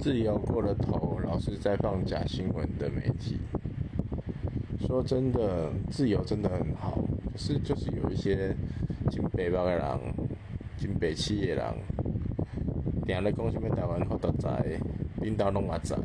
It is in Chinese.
自由过了头，老是在放假新闻的媒体。说真的，自由真的很好，可是就是有一些真北方的人、真北痴的人，定咧讲什么台湾好大在，领导拢也在。